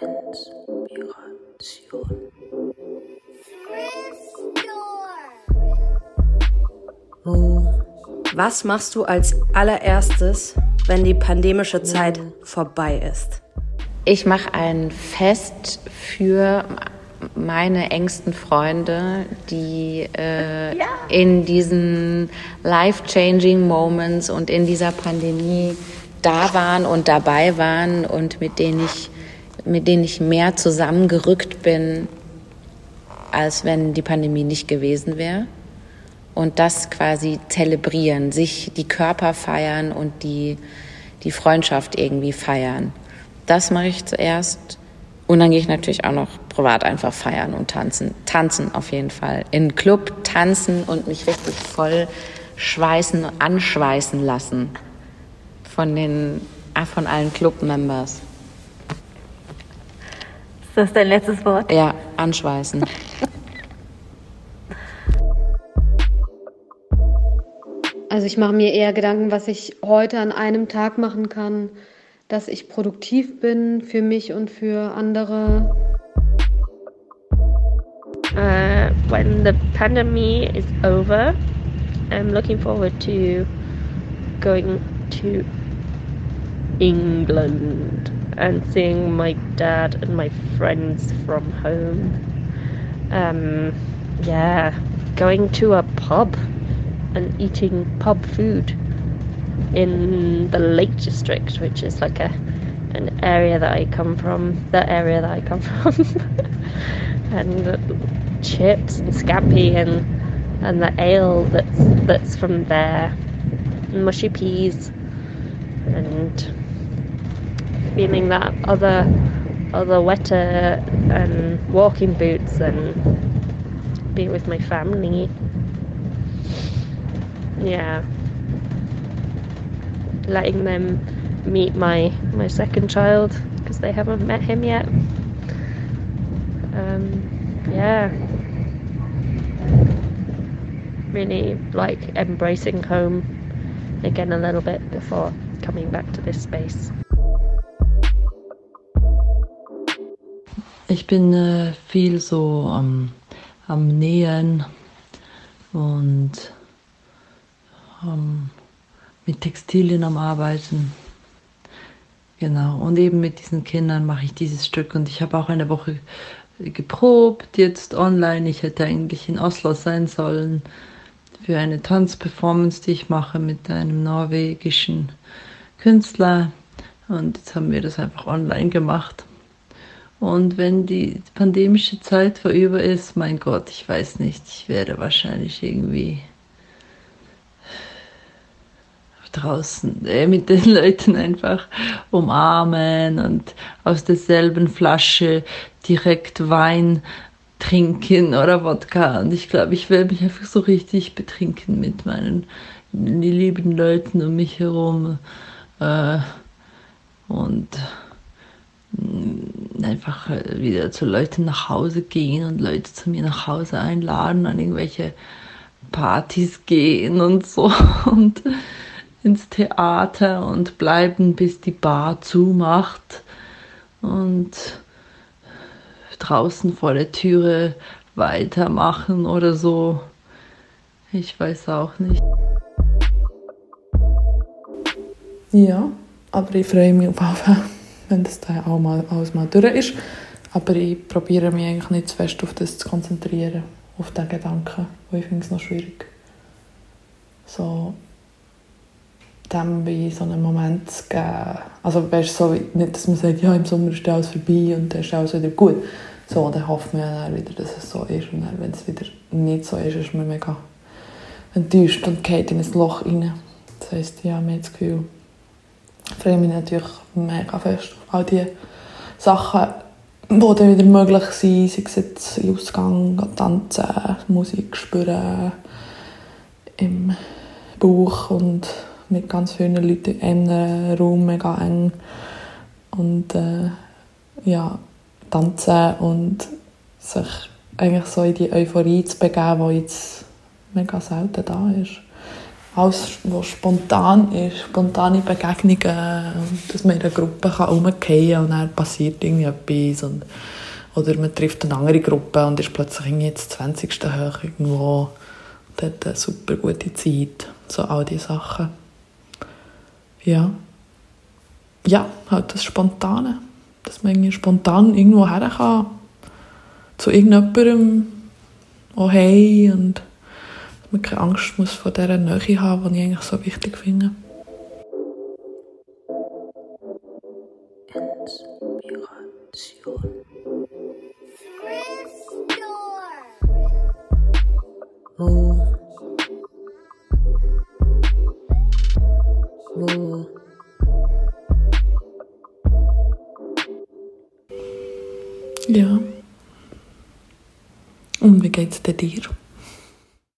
Inspiration. Was machst du als allererstes, wenn die pandemische Zeit vorbei ist? Ich mache ein Fest für meine engsten Freunde, die äh, ja. in diesen life-changing Moments und in dieser Pandemie da waren und dabei waren und mit denen ich, mit denen ich mehr zusammengerückt bin, als wenn die Pandemie nicht gewesen wäre. Und das quasi zelebrieren, sich die Körper feiern und die, die Freundschaft irgendwie feiern. Das mache ich zuerst. Und dann gehe ich natürlich auch noch privat einfach feiern und tanzen. Tanzen auf jeden Fall. In Club tanzen und mich richtig voll schweißen, anschweißen lassen von den, ah, von allen Club-Members. Ist das dein letztes Wort? Ja, anschweißen. Also ich mache mir eher Gedanken, was ich heute an einem Tag machen kann, dass ich produktiv bin für mich und für andere. Uh, when the pandemic is over, I'm looking forward to going to England and seeing my dad and my friends from home. Um, yeah, going to a pub and eating pub food in the Lake District, which is like a an area that I come from, the area that I come from, and chips and scampi and and the ale that's that's from there, mushy peas, and feeling that other other wetter and walking boots and be with my family yeah, letting them meet my my second child because they haven't met him yet. Um, yeah, really like embracing home again a little bit before coming back to this space. Ich bin äh, viel so am, am Nähen und ähm, mit Textilien am Arbeiten. Genau, und eben mit diesen Kindern mache ich dieses Stück und ich habe auch eine Woche geprobt, jetzt online. Ich hätte eigentlich in Oslo sein sollen für eine Tanzperformance, die ich mache mit einem norwegischen Künstler. Und jetzt haben wir das einfach online gemacht. Und wenn die pandemische Zeit vorüber ist, mein Gott, ich weiß nicht, ich werde wahrscheinlich irgendwie draußen äh, mit den Leuten einfach umarmen und aus derselben Flasche direkt Wein trinken oder Wodka. Und ich glaube, ich werde mich einfach so richtig betrinken mit meinen lieben Leuten um mich herum. Äh, und mm, einfach wieder zu Leuten nach Hause gehen und Leute zu mir nach Hause einladen, an irgendwelche Partys gehen und so. Und ins Theater und bleiben, bis die Bar zumacht und draußen vor der Türe weitermachen oder so. Ich weiß auch nicht. Ja, aber ich freue mich auf jeden wenn das dann auch mal, alles mal durch ist. Aber ich probiere mich eigentlich nicht zu fest auf das zu konzentrieren, auf den Gedanken, weil ich finde es noch schwierig. So, dem wie so einen Moment zu geben. Also weißt so, nicht, dass man sagt, ja, im Sommer ist alles vorbei und dann ist alles wieder gut. So, dann hofft man dann wieder, dass es so ist. Und dann, wenn es wieder nicht so ist, ist man mega enttäuscht und geht in ein Loch rein. Das heisst, ja, man hat das Gefühl, freue mich natürlich mega fest auf all die Sachen, die dann wieder möglich sind, sei es jetzt in Ausgang, tanzen, Musik spüren, im Bauch und mit ganz vielen Leuten in einem Raum, mega eng. Und äh, ja, tanzen und sich eigentlich so in die Euphorie zu begeben, die jetzt mega selten da ist. Alles, was spontan ist, spontane Begegnungen, dass man in einer Gruppe herumgehen kann und dann passiert irgendetwas und oder man trifft eine andere Gruppe und ist plötzlich irgendwie jetzt 20. hoch irgendwo und hat eine super gute Zeit. So all diese Sachen. Ja. Ja, halt das Spontane. Dass man irgendwie spontan irgendwo her kann. Zu irgendjemandem. Oh hey und man keine Angst muss vor dieser Nähe haben, die ich eigentlich so wichtig finde. Ja. Und wie geht's dir?